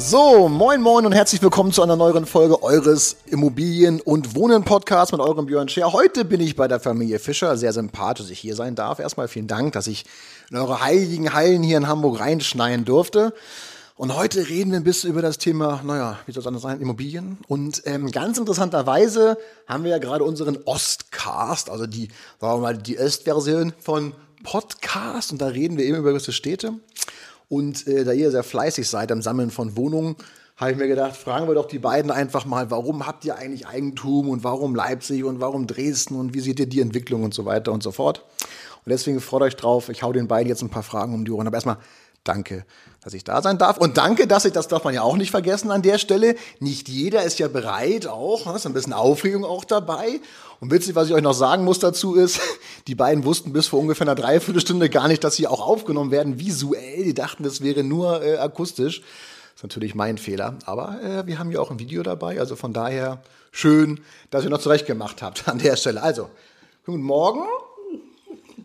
So, moin moin und herzlich willkommen zu einer neuen Folge eures Immobilien- und Wohnen-Podcasts mit eurem Björn Scher. Heute bin ich bei der Familie Fischer. Sehr sympathisch, dass ich hier sein darf. Erstmal vielen Dank, dass ich in eure heiligen Hallen hier in Hamburg reinschneien durfte. Und heute reden wir ein bisschen über das Thema, naja, wie soll es anders sein, Immobilien. Und ähm, ganz interessanterweise haben wir ja gerade unseren Ostcast, also die, sagen wir mal, die Östversion von Podcast. Und da reden wir eben über gewisse Städte. Und äh, da ihr sehr fleißig seid am Sammeln von Wohnungen, habe ich mir gedacht, fragen wir doch die beiden einfach mal, warum habt ihr eigentlich Eigentum und warum Leipzig und warum Dresden und wie seht ihr die Entwicklung und so weiter und so fort. Und deswegen freut euch drauf, ich hau den beiden jetzt ein paar Fragen um die Ohren. Aber erstmal danke, dass ich da sein darf. Und danke, dass ich, das darf man ja auch nicht vergessen an der Stelle, nicht jeder ist ja bereit auch, ne, ist ein bisschen Aufregung auch dabei. Und witzig, was ich euch noch sagen muss dazu ist, die beiden wussten bis vor ungefähr einer Dreiviertelstunde gar nicht, dass sie auch aufgenommen werden visuell. Die dachten, das wäre nur äh, akustisch. Das ist natürlich mein Fehler. Aber äh, wir haben ja auch ein Video dabei. Also von daher schön, dass ihr noch zurecht gemacht habt an der Stelle. Also, guten Morgen.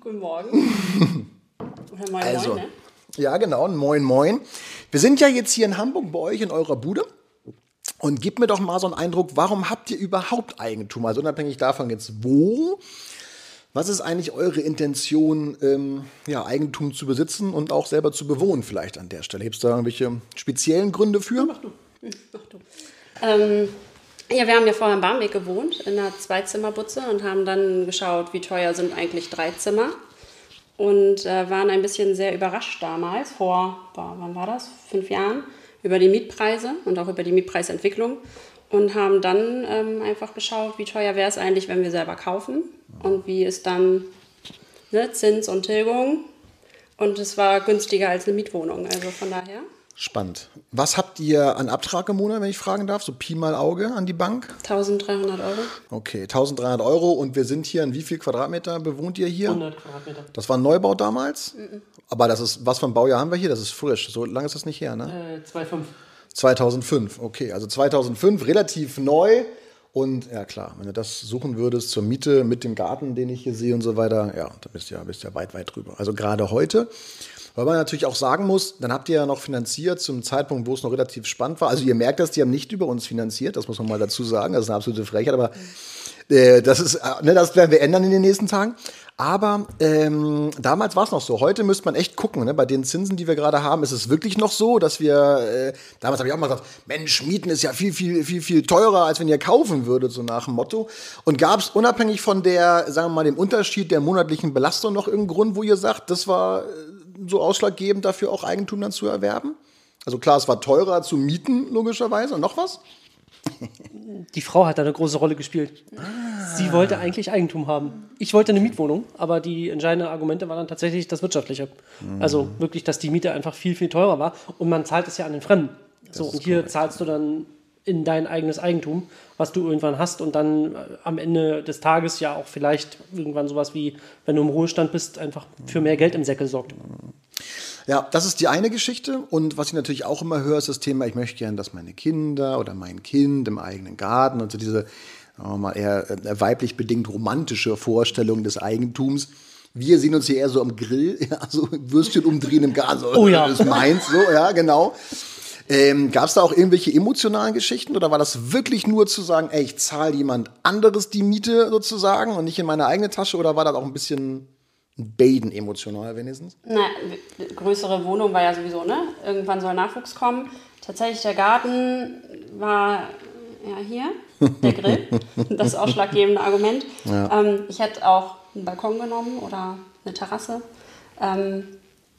Guten Morgen. Also, moin, ne? Ja, genau, Moin Moin. Wir sind ja jetzt hier in Hamburg bei euch in eurer Bude. Und gib mir doch mal so einen Eindruck, warum habt ihr überhaupt Eigentum? Also unabhängig davon jetzt wo. Was ist eigentlich eure Intention, ähm, ja, Eigentum zu besitzen und auch selber zu bewohnen vielleicht an der Stelle? Gibt es da irgendwelche speziellen Gründe für? Ähm, ja, wir haben ja vorher in Barmbek gewohnt, in einer Zweizimmerbutze und haben dann geschaut, wie teuer sind eigentlich drei Zimmer. Und äh, waren ein bisschen sehr überrascht damals, vor, boah, wann war das? Fünf Jahren, über die Mietpreise und auch über die Mietpreisentwicklung. Und haben dann ähm, einfach geschaut, wie teuer wäre es eigentlich, wenn wir selber kaufen und wie ist dann ne, Zins und Tilgung. Und es war günstiger als eine Mietwohnung, also von daher. Spannend. Was habt ihr an Abtrag im Monat, wenn ich fragen darf? So Pi mal Auge an die Bank? 1300 Euro. Okay, 1300 Euro und wir sind hier in wie viel Quadratmeter bewohnt ihr hier? 100 Quadratmeter. Das war ein Neubau damals? Aber das ist, was für ein Baujahr haben wir hier? Das ist frisch. So lange ist das nicht her, ne? Äh, 2,5. 2005, okay. Also 2005, relativ neu. Und ja, klar, wenn du das suchen würdest zur Miete mit dem Garten, den ich hier sehe und so weiter, ja, da bist du ja, bist ja weit, weit drüber. Also gerade heute. Weil man natürlich auch sagen muss, dann habt ihr ja noch finanziert zum Zeitpunkt, wo es noch relativ spannend war. Also ihr merkt das, die haben nicht über uns finanziert, das muss man mal dazu sagen. Das ist eine absolute Frechheit, aber äh, das ist, äh, ne, das werden wir ändern in den nächsten Tagen. Aber ähm, damals war es noch so. Heute müsste man echt gucken. Ne? Bei den Zinsen, die wir gerade haben, ist es wirklich noch so, dass wir, äh, damals habe ich auch mal gesagt, Mensch, Mieten ist ja viel, viel, viel, viel teurer, als wenn ihr kaufen würdet, so nach dem Motto. Und gab es unabhängig von der, sagen wir mal, dem Unterschied der monatlichen Belastung noch irgendeinen Grund, wo ihr sagt, das war äh, so ausschlaggebend dafür, auch Eigentum dann zu erwerben? Also klar, es war teurer zu mieten, logischerweise. Und noch was? Die Frau hat da eine große Rolle gespielt. Sie wollte eigentlich Eigentum haben. Ich wollte eine Mietwohnung, aber die entscheidenden Argumente waren dann tatsächlich das Wirtschaftliche. Also wirklich, dass die Miete einfach viel, viel teurer war. Und man zahlt es ja an den Fremden. So, und hier zahlst du dann in dein eigenes Eigentum, was du irgendwann hast und dann äh, am Ende des Tages ja auch vielleicht irgendwann sowas wie, wenn du im Ruhestand bist, einfach für mehr Geld im Säckel sorgt. Ja, das ist die eine Geschichte. Und was ich natürlich auch immer höre, ist das Thema, ich möchte gerne, dass meine Kinder oder mein Kind im eigenen Garten und so diese sagen wir mal, eher äh, weiblich bedingt romantische Vorstellung des Eigentums. Wir sehen uns hier eher so am Grill, ja, so Würstchen umdrehen im Garten. So, Oh ja. Das ist meins, so, ja, genau. Ähm, Gab es da auch irgendwelche emotionalen Geschichten oder war das wirklich nur zu sagen, ey, ich zahle jemand anderes die Miete sozusagen und nicht in meine eigene Tasche oder war das auch ein bisschen ein Baden emotional wenigstens? Na, größere Wohnung war ja sowieso, ne? Irgendwann soll Nachwuchs kommen. Tatsächlich der Garten war ja hier, der Grill. das ausschlaggebende Argument. Ähm, ich hätte auch einen Balkon genommen oder eine Terrasse. Ähm,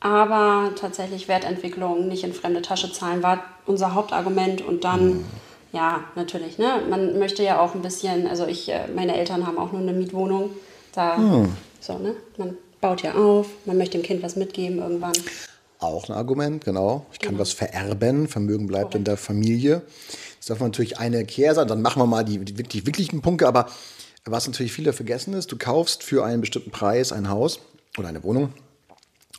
aber tatsächlich Wertentwicklung, nicht in fremde Tasche zahlen, war unser Hauptargument. Und dann, ja, natürlich, ne? Man möchte ja auch ein bisschen, also ich, äh, meine Eltern haben auch nur eine Mietwohnung. Da, so, ne? Man baut ja auf, man möchte dem Kind was mitgeben irgendwann. Auch ein Argument, genau. Ich kann was vererben, Vermögen bleibt in der Familie. Jetzt darf man natürlich eine Kehrseite, dann machen wir mal die, die wirklich wirklichen Punkte, aber was natürlich viele vergessen ist, du kaufst für einen bestimmten Preis ein Haus oder eine Wohnung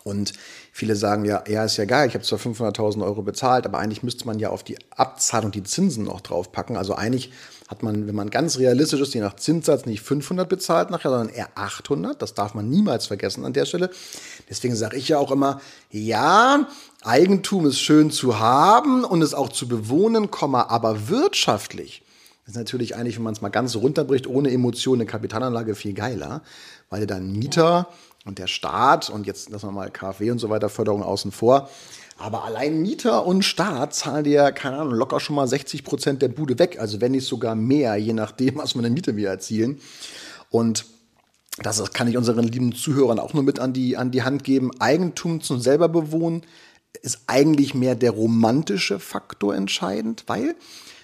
und viele sagen ja, ja, ist ja geil, ich habe zwar 500.000 Euro bezahlt, aber eigentlich müsste man ja auf die Abzahlung die Zinsen noch draufpacken. Also eigentlich hat man, wenn man ganz realistisch ist, je nach Zinssatz nicht 500 bezahlt nachher, sondern eher 800. Das darf man niemals vergessen an der Stelle. Deswegen sage ich ja auch immer, ja, Eigentum ist schön zu haben und es auch zu bewohnen, aber wirtschaftlich ist natürlich eigentlich, wenn man es mal ganz runterbricht, ohne Emotionen eine Kapitalanlage viel geiler, weil dann Mieter und der Staat und jetzt lassen wir mal KfW und so weiter Förderung außen vor. Aber allein Mieter und Staat zahlen dir, keine Ahnung, locker schon mal 60 Prozent der Bude weg. Also wenn nicht sogar mehr, je nachdem, was wir in der Miete wir erzielen. Und das kann ich unseren lieben Zuhörern auch nur mit an die, an die Hand geben. Eigentum zum selber bewohnen ist eigentlich mehr der romantische Faktor entscheidend, weil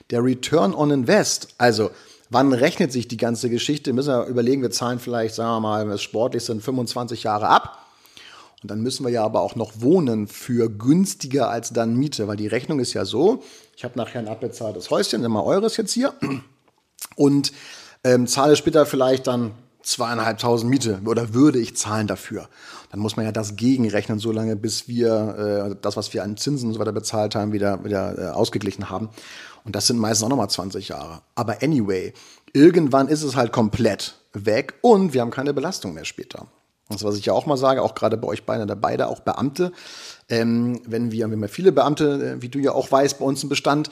der Return on Invest, also Wann rechnet sich die ganze Geschichte? Müssen wir überlegen, wir zahlen vielleicht, sagen wir mal, wenn es sportlich sind, 25 Jahre ab. Und dann müssen wir ja aber auch noch wohnen für günstiger als dann Miete, weil die Rechnung ist ja so, ich habe nachher ein abbezahltes Häuschen, immer eures jetzt hier, und ähm, zahle später vielleicht dann zweieinhalbtausend Miete oder würde ich zahlen dafür. Dann muss man ja das gegenrechnen, so lange bis wir äh, das, was wir an Zinsen und so weiter bezahlt haben, wieder, wieder äh, ausgeglichen haben. Und das sind meistens auch nochmal 20 Jahre. Aber anyway, irgendwann ist es halt komplett weg und wir haben keine Belastung mehr später. Das, was ich ja auch mal sage, auch gerade bei euch beiden, da beide auch Beamte, ähm, wenn wir, wir haben ja viele Beamte, äh, wie du ja auch weißt, bei uns im Bestand,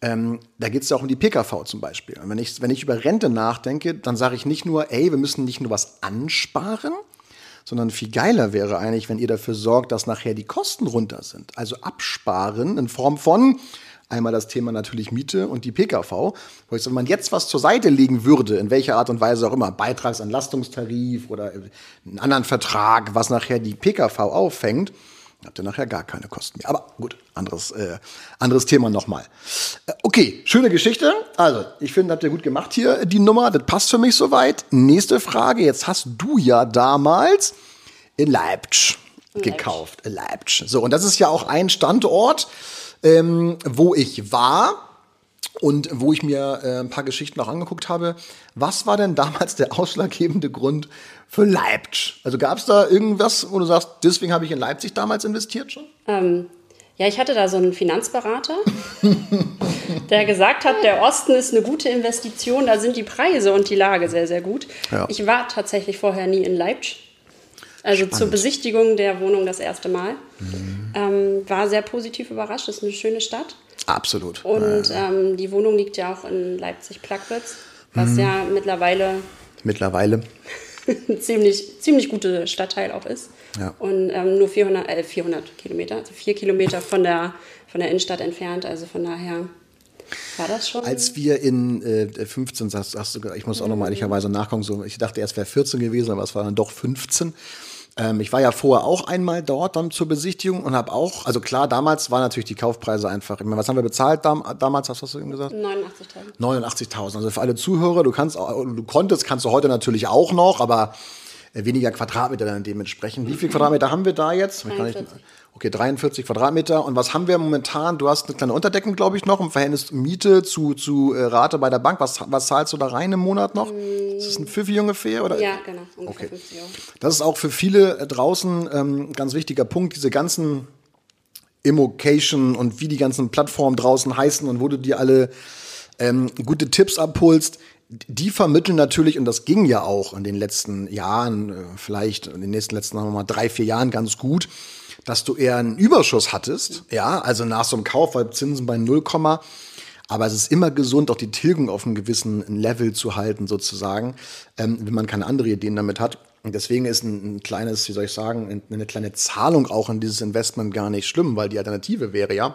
ähm, da geht es ja auch um die PKV zum Beispiel. Und wenn ich, wenn ich über Rente nachdenke, dann sage ich nicht nur, ey, wir müssen nicht nur was ansparen, sondern viel geiler wäre eigentlich, wenn ihr dafür sorgt, dass nachher die Kosten runter sind. Also absparen in Form von, Einmal das Thema natürlich Miete und die PKV. Wenn man jetzt was zur Seite legen würde, in welcher Art und Weise auch immer, Beitragsanlastungstarif oder einen anderen Vertrag, was nachher die PKV auffängt, habt ihr nachher gar keine Kosten mehr. Aber gut, anderes, äh, anderes Thema nochmal. Äh, okay, schöne Geschichte. Also, ich finde, habt ihr gut gemacht hier, die Nummer. Das passt für mich soweit. Nächste Frage. Jetzt hast du ja damals in Leipzig gekauft. Leipzig. So, und das ist ja auch ein Standort, ähm, wo ich war und wo ich mir äh, ein paar Geschichten auch angeguckt habe. Was war denn damals der ausschlaggebende Grund für Leipzig? Also gab es da irgendwas, wo du sagst, deswegen habe ich in Leipzig damals investiert schon? Ähm, ja, ich hatte da so einen Finanzberater, der gesagt hat, der Osten ist eine gute Investition, da sind die Preise und die Lage sehr, sehr gut. Ja. Ich war tatsächlich vorher nie in Leipzig. Also Spannend. zur Besichtigung der Wohnung das erste Mal. Mhm. Ähm, war sehr positiv überrascht. Es ist eine schöne Stadt. Absolut. Und ja. ähm, die Wohnung liegt ja auch in Leipzig-Plagwitz, was mhm. ja mittlerweile. Mittlerweile. ein ziemlich, ziemlich guter Stadtteil auch ist. Ja. Und ähm, nur 400, äh, 400 Kilometer, also vier Kilometer von der, von der Innenstadt entfernt. Also von daher war das schon? Als wir in äh, 15, sagst, sagst du, ich muss auch noch mal ehrlicherweise nachkommen, so, ich dachte erst wäre 14 gewesen, aber es war dann doch 15. Ähm, ich war ja vorher auch einmal dort dann zur Besichtigung und habe auch, also klar, damals waren natürlich die Kaufpreise einfach, ich meine, was haben wir bezahlt dam damals, hast du eben gesagt? 89.000. 89.000. Also für alle Zuhörer, du kannst, du konntest, kannst du heute natürlich auch noch, aber äh, weniger Quadratmeter dann dementsprechend. Wie viele Quadratmeter haben wir da jetzt? 43. Okay, 43 Quadratmeter. Und was haben wir momentan? Du hast eine kleine Unterdeckung, glaube ich, noch im Verhältnis Miete zu, zu äh, Rate bei der Bank. Was, was zahlst du da rein im Monat noch? Mm. Ist das ein Pfiffi ungefähr? Oder? Ja, genau. Ungefähr okay. 50 Euro. Das ist auch für viele äh, draußen ähm, ganz wichtiger Punkt. Diese ganzen Immocation und wie die ganzen Plattformen draußen heißen und wo du dir alle ähm, gute Tipps abholst die vermitteln natürlich, und das ging ja auch in den letzten Jahren, äh, vielleicht in den nächsten letzten mal, drei, vier Jahren ganz gut, dass du eher einen Überschuss hattest, ja, also nach so einem Kauf, weil Zinsen bei 0, aber es ist immer gesund, auch die Tilgung auf einem gewissen Level zu halten, sozusagen, ähm, wenn man keine andere Ideen damit hat. Und deswegen ist ein, ein, kleines, wie soll ich sagen, eine kleine Zahlung auch in dieses Investment gar nicht schlimm, weil die Alternative wäre ja,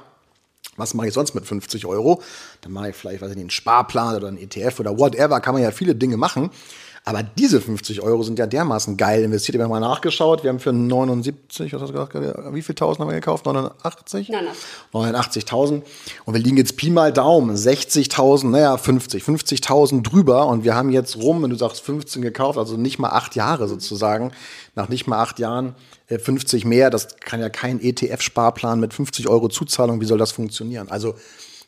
was mache ich sonst mit 50 Euro? Dann mache ich vielleicht, weiß ich nicht, einen Sparplan oder einen ETF oder whatever, kann man ja viele Dinge machen. Aber diese 50 Euro sind ja dermaßen geil investiert. Ich habe mal nachgeschaut. Wir haben für 79, was hast du gesagt? Wie viel Tausend haben wir gekauft? 89? Nein, nein. 89.000. Und wir liegen jetzt Pi mal Daumen. 60.000, naja, 50. 50.000 drüber. Und wir haben jetzt rum, wenn du sagst 15 gekauft, also nicht mal acht Jahre sozusagen. Nach nicht mal acht Jahren 50 äh, mehr. Das kann ja kein ETF-Sparplan mit 50 Euro Zuzahlung. Wie soll das funktionieren? Also,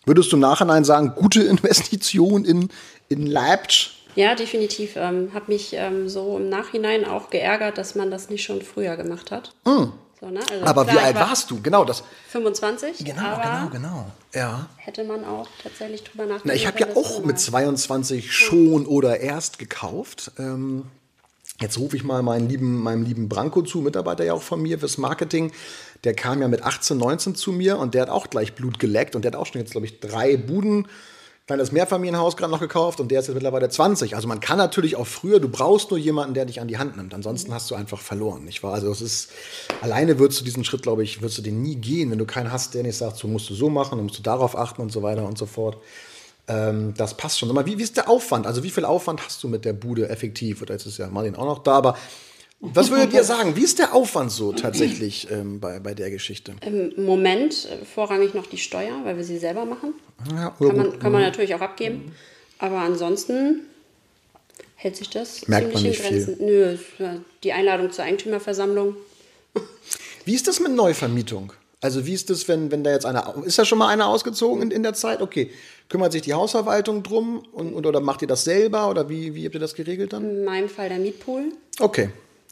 Würdest du im Nachhinein sagen, gute Investition in, in Leipzig? Ja, definitiv. Ähm, habe mich ähm, so im Nachhinein auch geärgert, dass man das nicht schon früher gemacht hat. Mm. So, ne? also aber klar, wie alt war warst du? Genau, das. 25. Genau, genau, genau. Ja. Hätte man auch tatsächlich drüber nachdenken Na, ich habe ja auch mit mal- 22 schon oder erst gekauft. Ähm, jetzt rufe ich mal meinen lieben, meinem lieben Branko zu, Mitarbeiter ja auch von mir fürs Marketing. Der kam ja mit 18, 19 zu mir und der hat auch gleich Blut geleckt und der hat auch schon jetzt, glaube ich, drei Buden, kleines Mehrfamilienhaus gerade noch gekauft und der ist jetzt mittlerweile 20. Also man kann natürlich auch früher, du brauchst nur jemanden, der dich an die Hand nimmt. Ansonsten hast du einfach verloren, nicht wahr? Also es ist, alleine würdest du diesen Schritt, glaube ich, würdest du den nie gehen, wenn du keinen hast, der nicht sagt, so musst du so machen, dann musst du darauf achten und so weiter und so fort. Ähm, das passt schon. Mal, wie, wie ist der Aufwand? Also wie viel Aufwand hast du mit der Bude effektiv? Oder jetzt ist ja Martin auch noch da, aber was würdet ihr sagen? Wie ist der Aufwand so tatsächlich ähm, bei, bei der Geschichte? Im Moment äh, vorrangig noch die Steuer, weil wir sie selber machen. Ja, Kann man, kann man natürlich auch abgeben. Aber ansonsten hält sich das Merkt man ziemlich in nicht Grenzen. Nö, es war die Einladung zur Eigentümerversammlung. Wie ist das mit Neuvermietung? Also wie ist das, wenn, wenn da jetzt einer, ist da schon mal einer ausgezogen in, in der Zeit? Okay, kümmert sich die Hausverwaltung drum und, und, oder macht ihr das selber oder wie, wie habt ihr das geregelt dann? In meinem Fall der Mietpool. Okay.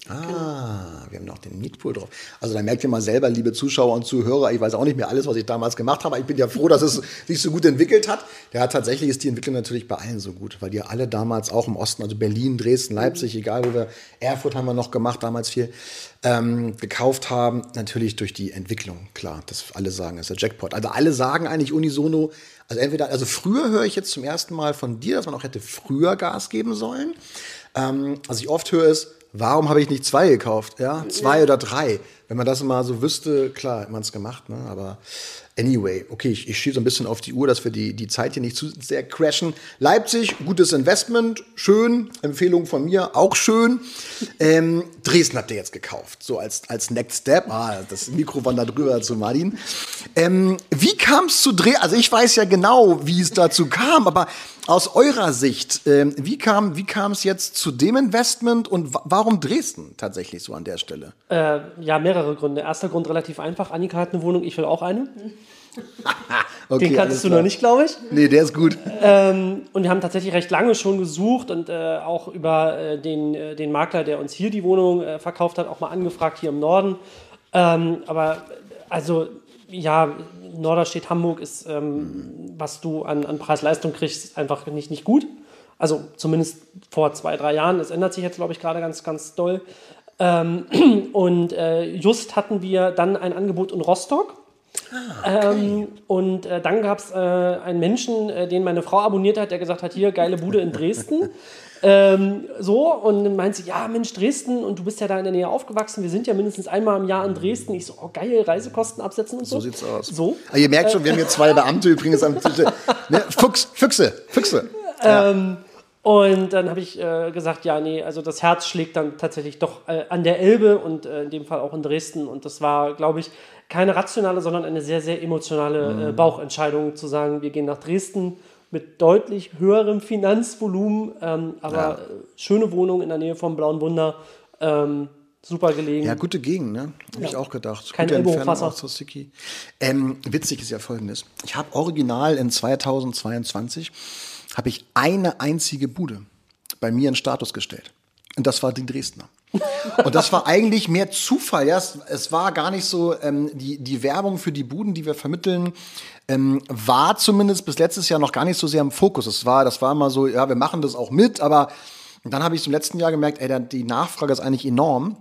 Ah, wir haben noch den Mietpool drauf. Also da merkt ihr mal selber, liebe Zuschauer und Zuhörer, ich weiß auch nicht mehr alles, was ich damals gemacht habe, ich bin ja froh, dass es sich so gut entwickelt hat. Ja, tatsächlich ist die Entwicklung natürlich bei allen so gut, weil die alle damals auch im Osten, also Berlin, Dresden, Leipzig, egal wo wir, Erfurt haben wir noch gemacht, damals viel, ähm, gekauft haben. Natürlich durch die Entwicklung, klar, das alle sagen, ist der Jackpot. Also alle sagen eigentlich unisono, also entweder, also früher höre ich jetzt zum ersten Mal von dir, dass man auch hätte früher Gas geben sollen. Ähm, was ich oft höre ist, warum habe ich nicht zwei gekauft? Ja, zwei oder drei. Wenn man das mal so wüsste, klar, hätte man es gemacht. Ne? Aber anyway, okay, ich, ich schiebe so ein bisschen auf die Uhr, dass wir die, die Zeit hier nicht zu sehr crashen. Leipzig, gutes Investment, schön. Empfehlung von mir, auch schön. Ähm, Dresden habt ihr jetzt gekauft, so als, als Next Step. Ah, das Mikro wandert drüber zu Martin. Ähm, wie kam es zu Dresden? Also ich weiß ja genau, wie es dazu kam, aber aus eurer Sicht, ähm, wie kam wie es jetzt zu dem Investment und wa warum Dresden tatsächlich so an der Stelle? Äh, ja, mehrere Gründe. Erster Grund relativ einfach. Annika hat eine Wohnung, ich will auch eine. Okay, Den kanntest du klar. noch nicht, glaube ich. Nee, der ist gut. Und wir haben tatsächlich recht lange schon gesucht und äh, auch über äh, den, äh, den Makler, der uns hier die Wohnung äh, verkauft hat, auch mal angefragt hier im Norden. Ähm, aber also ja, Norderstedt Hamburg ist, ähm, was du an, an Preis-Leistung kriegst, einfach nicht, nicht gut. Also zumindest vor zwei, drei Jahren. Das ändert sich jetzt, glaube ich, gerade ganz, ganz doll. Ähm, und äh, just hatten wir dann ein Angebot in Rostock. Ähm, und äh, dann gab es äh, einen Menschen, äh, den meine Frau abonniert hat, der gesagt hat, hier, geile Bude in Dresden. ähm, so, und dann meint sie, ja, Mensch, Dresden, und du bist ja da in der Nähe aufgewachsen, wir sind ja mindestens einmal im Jahr in Dresden. Ich so, oh geil, Reisekosten absetzen und so. So sieht's aus. So. Ah, ihr merkt schon, wir haben hier zwei Beamte übrigens am Tisch. Ne? Fuchs, Füchse, Füchse. Und dann habe ich äh, gesagt, ja, nee, also das Herz schlägt dann tatsächlich doch äh, an der Elbe und äh, in dem Fall auch in Dresden. Und das war, glaube ich, keine rationale, sondern eine sehr, sehr emotionale äh, Bauchentscheidung zu sagen, wir gehen nach Dresden mit deutlich höherem Finanzvolumen, ähm, aber Ja. schöne Wohnung in der Nähe vom Blauen Wunder, ähm, super gelegen. Ja, gute Gegend, ne? Habe ich auch gedacht. Kein Gute Entfernung auch zur City. Ähm, witzig ist ja folgendes. Ich habe original in 2022 habe ich eine einzige Bude bei mir in Status gestellt. Und das war die Dresdner. Und das war eigentlich mehr Zufall. Ja, es, es war gar nicht so, ähm, die, die Werbung für die Buden, die wir vermitteln, ähm, war zumindest bis letztes Jahr noch gar nicht so sehr im Fokus. Es war, das war immer so, ja, wir machen das auch mit, aber dann habe ich im letzten Jahr gemerkt, ey, die Nachfrage ist eigentlich enorm.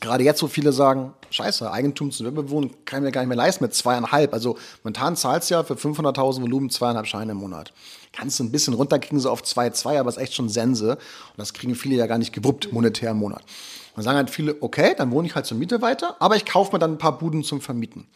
Gerade jetzt, wo viele sagen, scheiße, Eigentum zu bewohnen, kann ich mir gar nicht mehr leisten mit zweieinhalb. Also momentan zahlst du ja für 500.000 Volumen zweieinhalb Scheine im Monat. Kannst du ein bisschen runterkriegen, so auf 2,2, aber ist echt schon Sense. Und das kriegen viele ja gar nicht gewuppt, monetär im Monat. Und dann sagen halt viele, okay, dann wohne ich halt zur Miete weiter, aber ich kaufe mir dann ein paar Buden zum Vermieten.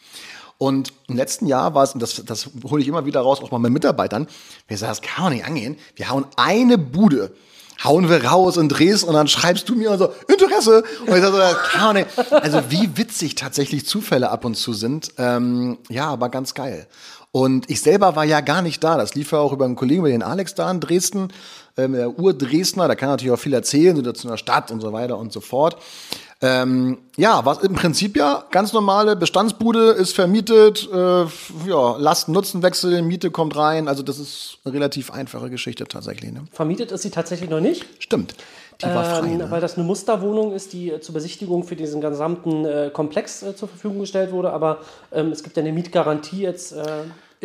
Und im letzten Jahr war es, und das, das hole ich immer wieder raus, auch mal mit Mitarbeitern, wir sagen, das kann doch nicht angehen. Wir hauen eine Bude hauen wir raus in Dresden und dann schreibst du mir so, Interesse. Und ich sage so, nicht. Also wie witzig tatsächlich Zufälle ab und zu sind. Ähm, ja, aber ganz geil. Und ich selber war ja gar nicht da. Das lief ja auch über einen Kollegen, über den Alex da in Dresden, ähm, der Ur-Dresdner. Da kann natürlich auch viel erzählen, so zu einer Stadt und so weiter und so fort. Ähm, ja, was im Prinzip ja ganz normale Bestandsbude ist vermietet, äh, ja, Lasten-Nutzen-Wechsel, Miete kommt rein. Also das ist eine relativ einfache Geschichte tatsächlich. Ne? Vermietet ist sie tatsächlich noch nicht. Stimmt. Die war frei. Ähm, Ne? Weil das eine Musterwohnung ist, die äh, zur Besichtigung für diesen gesamten äh, Komplex äh, zur Verfügung gestellt wurde. Aber ähm, es gibt ja eine Mietgarantie jetzt.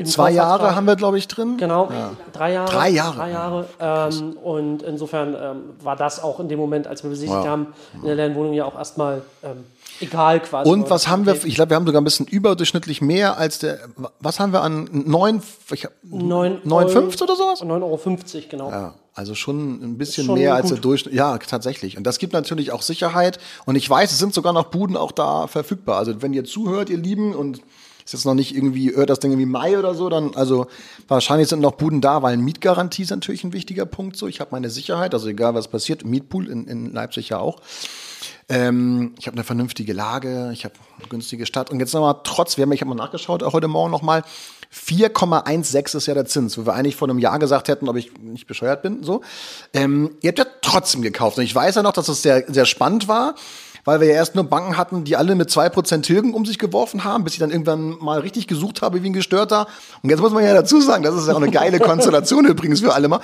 Zwei Jahre haben wir, glaube ich, drin. Genau, drei Jahre. Drei Jahre. Drei Jahre. Ähm, und insofern ähm, war das auch in dem Moment, als wir besichtigt Ja. haben, in der leeren Wohnung ja auch erstmal ähm, egal quasi. Und was haben wir? Ich glaube, wir haben sogar ein bisschen überdurchschnittlich mehr als der. Was haben wir an neun? Ich hab, Neun 9,50 oder sowas? 9,50 Euro, genau. Ja, also schon ein bisschen Schon mehr als der gut. Durchschnitt. Ja, tatsächlich. Und das gibt natürlich auch Sicherheit. Und ich weiß, es sind sogar noch Buden auch da verfügbar. Also wenn ihr zuhört, ihr Lieben, und ist jetzt noch nicht irgendwie, hört das Ding irgendwie Mai oder so, dann, also wahrscheinlich sind noch Buden da, weil Mietgarantie ist natürlich ein wichtiger Punkt. So, ich habe meine Sicherheit, also egal was passiert, Mietpool in, in Leipzig ja auch. Ähm, ich habe eine vernünftige Lage, ich habe eine günstige Stadt. Und jetzt nochmal, trotz, wir haben, ich habe mal nachgeschaut, auch heute Morgen nochmal, 4,16 ist ja der Zins, wo wir eigentlich vor einem Jahr gesagt hätten, ob ich nicht bescheuert bin. So. Ähm, ihr habt ja trotzdem gekauft. Und ich weiß ja noch, dass es sehr, sehr spannend war, weil wir ja erst nur Banken hatten, die alle mit 2% Tilgen um sich geworfen haben, bis ich dann irgendwann mal richtig gesucht habe wie ein Gestörter. Und jetzt muss man ja dazu sagen, das ist ja auch eine geile Konstellation übrigens für alle mal.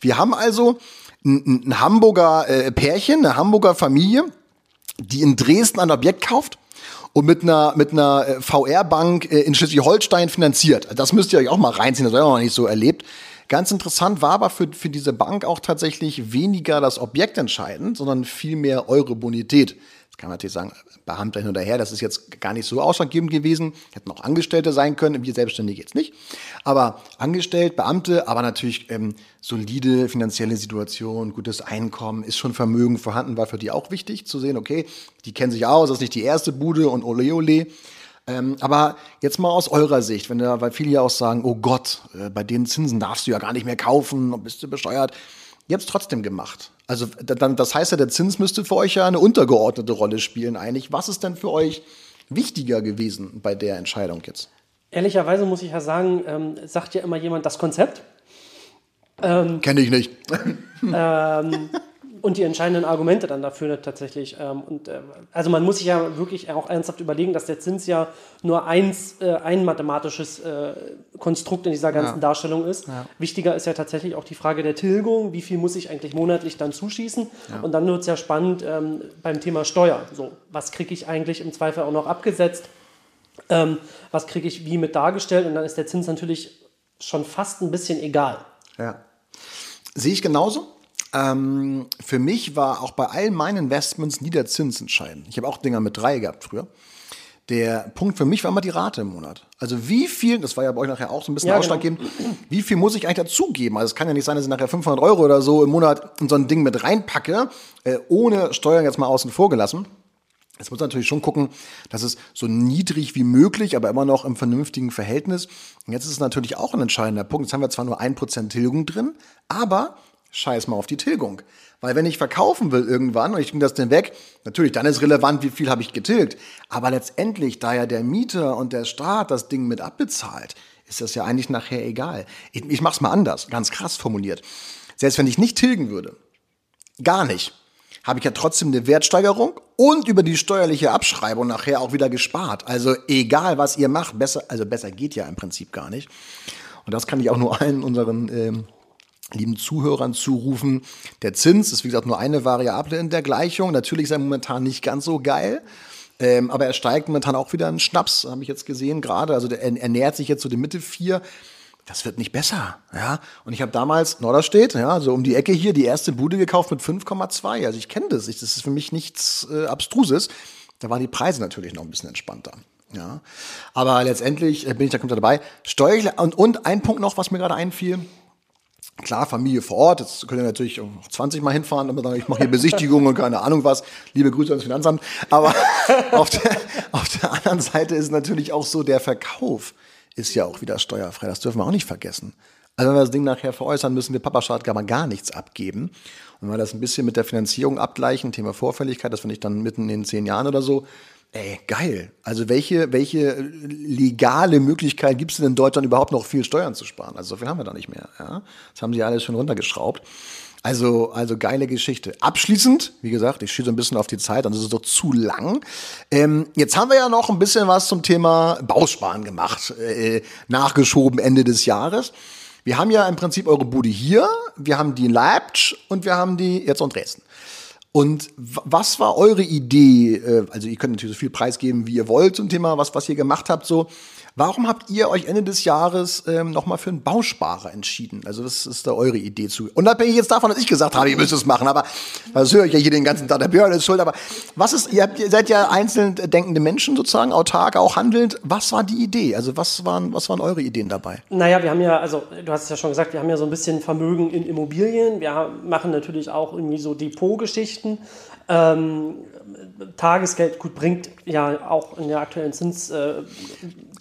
Wir haben also ein, ein Hamburger äh, Pärchen, eine Hamburger Familie, die in Dresden ein Objekt kauft und mit einer, mit einer äh, VR-Bank äh, in Schleswig-Holstein finanziert. Das müsst ihr euch auch mal reinziehen, das haben wir noch nicht so erlebt. Ganz interessant war aber für, für diese Bank auch tatsächlich weniger das Objekt entscheidend, sondern vielmehr eure Bonität. Das kann man natürlich sagen, Beamter hin oder her, das ist jetzt gar nicht so ausschlaggebend gewesen. Hätten auch Angestellte sein können, wir Selbstständige jetzt nicht. Aber angestellt, Beamte, aber natürlich ähm, solide finanzielle Situation, gutes Einkommen, ist schon Vermögen vorhanden, war für die auch wichtig zu sehen, okay, die kennen sich aus, das ist nicht die erste Bude und ole ole. Ähm, aber jetzt mal aus eurer Sicht, wenn da, weil viele ja auch sagen, oh Gott, äh, bei den Zinsen darfst du ja gar nicht mehr kaufen, bist du besteuert. Ihr habt es trotzdem gemacht. Also da- dann, das heißt ja, der Zins müsste für euch ja eine untergeordnete Rolle spielen eigentlich. Was ist denn für euch wichtiger gewesen bei der Entscheidung jetzt? Ehrlicherweise muss ich ja sagen, ähm, sagt ja immer jemand das Konzept. Kenne ich nicht. Und die entscheidenden Argumente dann dafür tatsächlich. Ähm, und, äh, also man muss sich ja wirklich auch ernsthaft überlegen, dass der Zins ja nur eins, äh, ein mathematisches äh, Konstrukt in dieser ganzen Darstellung ist. Wichtiger ist ja tatsächlich auch die Frage der Tilgung. Wie viel muss ich eigentlich monatlich dann zuschießen? Und dann wird es ja spannend ähm, beim Thema Steuer. So, was kriege ich eigentlich im Zweifel auch noch abgesetzt? Ähm, was kriege ich wie mit dargestellt? Und dann ist der Zins natürlich schon fast ein bisschen egal. Ja. Sehe ich genauso. Ähm, für mich war auch bei all meinen Investments nie der Zins entscheidend. Ich habe auch Dinger mit drei gehabt früher. Der Punkt für mich war immer die Rate im Monat. Also wie viel, das war ja bei euch nachher auch so ein bisschen Ja, ausschlaggebend, wie viel muss ich eigentlich dazugeben? Also es kann ja nicht sein, dass ich nachher 500 Euro oder so im Monat in so ein Ding mit reinpacke, äh, ohne Steuern jetzt mal außen vor gelassen. Jetzt muss man natürlich schon gucken, dass es so niedrig wie möglich, aber immer noch im vernünftigen Verhältnis. Und jetzt ist es natürlich auch ein entscheidender Punkt. Jetzt haben wir zwar nur 1% Tilgung drin, aber scheiß mal auf die Tilgung. Weil wenn ich verkaufen will irgendwann und ich bringe das dann weg, natürlich, dann ist relevant, wie viel habe ich getilgt. Aber letztendlich, da ja der Mieter und der Staat das Ding mit abbezahlt, ist das ja eigentlich nachher egal. Ich, ich mache es mal anders, ganz krass formuliert. Selbst wenn ich nicht tilgen würde, gar nicht, habe ich ja trotzdem eine Wertsteigerung und über die steuerliche Abschreibung nachher auch wieder gespart. Also egal, was ihr macht, besser, also besser geht ja im Prinzip gar nicht. Und das kann ich auch nur allen unseren ähm, lieben Zuhörern zurufen. Der Zins ist, wie gesagt, nur eine Variable in der Gleichung. Natürlich ist er momentan nicht ganz so geil. Ähm, aber er steigt momentan auch wieder in Schnaps, habe ich jetzt gesehen gerade. Also der, er, er nähert sich jetzt so die Mitte vier. Das wird nicht besser, ja. Und ich habe damals Norderstedt, ja, so um die Ecke hier, die erste Bude gekauft mit 5,2. Also ich kenne das. Ich, das ist für mich nichts äh, Abstruses. Da waren die Preise natürlich noch ein bisschen entspannter. Ja, aber letztendlich äh, bin ich da kommt dabei. Steuerlich und, und ein Punkt noch, was mir gerade einfiel. Klar, Familie vor Ort, jetzt könnt ihr natürlich auch 20 Mal hinfahren und sagen, ich mache hier Besichtigung und keine Ahnung was. Liebe Grüße ans Finanzamt. Aber auf, der, auf der anderen Seite ist natürlich auch so, der Verkauf ist ja auch wieder steuerfrei. Das dürfen wir auch nicht vergessen. Also wenn wir das Ding nachher veräußern, müssen wir Papastaat gar mal gar nichts abgeben. Und wenn wir das ein bisschen mit der Finanzierung abgleichen, Thema Vorfälligkeit, das finde ich dann mitten in den zehn Jahren oder so, ey, geil. Also welche, welche legale Möglichkeit gibt es denn in Deutschland überhaupt noch viel Steuern zu sparen? Also so viel haben wir da nicht mehr. Ja? Das haben sie alles schon runtergeschraubt. Also, also geile Geschichte. Abschließend, wie gesagt, ich schieße ein bisschen auf die Zeit, das ist doch zu lang. Ähm, jetzt haben wir ja noch ein bisschen was zum Thema Bausparen gemacht, äh, nachgeschoben Ende des Jahres. Wir haben ja im Prinzip eure Bude hier, wir haben die in Leipzig und wir haben die jetzt in Dresden. Und was war eure Idee? Äh, also ihr könnt natürlich so viel preisgeben, wie ihr wollt zum Thema, was, was ihr gemacht habt. So, Warum habt ihr euch Ende des Jahres ähm, nochmal für einen Bausparer entschieden? Also was ist da eure Idee zu? Unabhängig jetzt davon, dass ich gesagt habe, ihr müsst es machen, aber das höre ich ja hier den ganzen Tag, der Björn ist schuld, aber was ist, ihr, habt, ihr seid ja einzeln denkende Menschen sozusagen, autark, auch handelnd. Was war die Idee? Also was waren, was waren eure Ideen dabei? Naja, wir haben ja, also du hast es ja schon gesagt, wir haben ja so ein bisschen Vermögen in Immobilien. Wir machen natürlich auch irgendwie so Depotgeschichten. Ähm, Tagesgeld gut bringt ja auch in der aktuellen Zins, äh,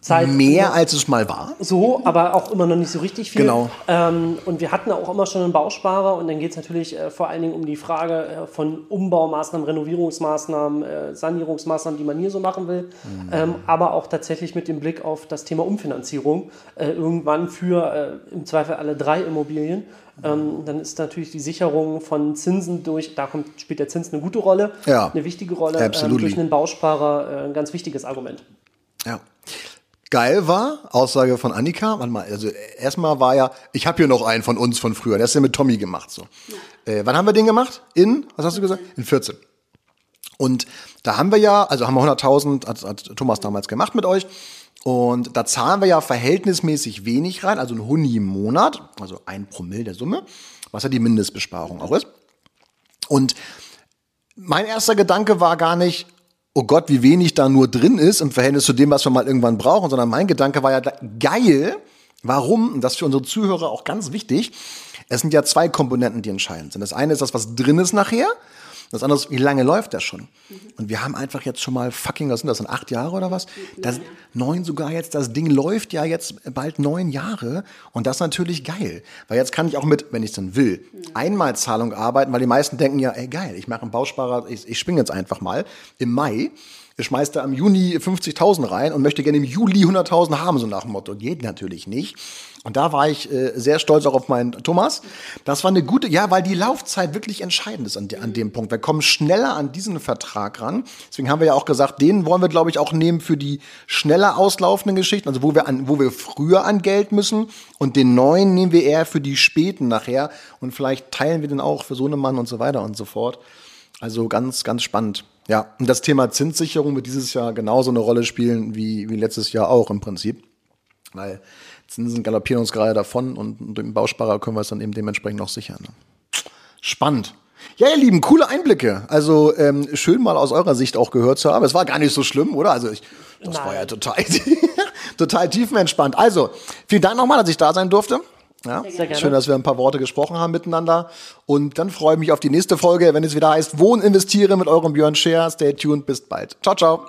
Zeit. Mehr als es mal war. So, aber auch immer noch nicht so richtig viel. Genau. Ähm, und wir hatten auch immer schon einen Bausparer und dann geht es natürlich äh, vor allen Dingen um die Frage äh, von Umbaumaßnahmen, Renovierungsmaßnahmen, äh, Sanierungsmaßnahmen, die man hier so machen will, mhm. ähm, aber auch tatsächlich mit dem Blick auf das Thema Umfinanzierung äh, irgendwann für äh, im Zweifel alle drei Immobilien. Ähm, dann ist natürlich die Sicherung von Zinsen durch, da kommt, spielt der Zins eine gute Rolle, ja. eine wichtige Rolle, ähm, durch einen Bausparer äh, ein ganz wichtiges Argument. Ja geil war, Aussage von Annika, warte mal, also erstmal war ja, ich habe hier noch einen von uns von früher, der ist ja mit Tommy gemacht. So. Äh, wann haben wir den gemacht? In, was hast du gesagt? In 14. Und da haben wir ja, also haben wir 100.000, hat, hat Thomas damals gemacht mit euch. Und da zahlen wir ja verhältnismäßig wenig rein, also ein Huni im Monat, also ein Promille der Summe, was ja die Mindestbesparung auch ist. Und mein erster Gedanke war gar nicht, oh Gott, wie wenig da nur drin ist im Verhältnis zu dem, was wir mal irgendwann brauchen, sondern mein Gedanke war ja geil. Warum? Und das ist für unsere Zuhörer auch ganz wichtig. Es sind ja zwei Komponenten, die entscheidend sind. Das eine ist das, was drin ist nachher. Das andere ist, wie lange läuft das schon? Mhm. Und wir haben einfach jetzt schon mal fucking, was sind das, sind acht Jahre oder was? Das, neun sogar jetzt, das Ding läuft ja jetzt bald neun Jahre und das ist natürlich geil. Weil jetzt kann ich auch mit, wenn ich es dann will, mhm. Einmalzahlung arbeiten, weil die meisten denken ja, ey geil, ich mache einen Bausparer, ich, ich springe jetzt einfach mal im Mai schmeißt da im Juni 50.000 rein und möchte gerne im Juli 100.000 haben, so nach dem Motto. Geht natürlich nicht. Und da war ich äh, sehr stolz auch auf meinen Thomas. Das war eine gute, ja, weil die Laufzeit wirklich entscheidend ist an, an dem Punkt. Wir kommen schneller an diesen Vertrag ran. Deswegen haben wir ja auch gesagt, den wollen wir, glaube ich, auch nehmen für die schneller auslaufenden Geschichten, also wo wir, an, wo wir früher an Geld müssen. Und den neuen nehmen wir eher für die späten nachher. Und vielleicht teilen wir den auch für so einen Mann und so weiter und so fort. Also ganz, ganz spannend. Ja, und das Thema Zinssicherung wird dieses Jahr genauso eine Rolle spielen wie, wie letztes Jahr auch im Prinzip. Weil Zinsen galoppieren uns gerade davon und mit dem Bausparer können wir es dann eben dementsprechend noch sichern. Ne? Spannend. Ja, ihr Lieben, coole Einblicke. Also ähm, schön mal aus eurer Sicht auch gehört zu haben. Es war gar nicht so schlimm, oder? Also ich, das Nein. war ja total, total tiefenentspannt. Also vielen Dank nochmal, dass ich da sein durfte. Ja? Schön, dass wir ein paar Worte gesprochen haben miteinander. Und dann freue ich mich auf die nächste Folge, wenn es wieder heißt Wohnen investiere mit eurem Björn Scher. Stay tuned, bis bald. Ciao, ciao.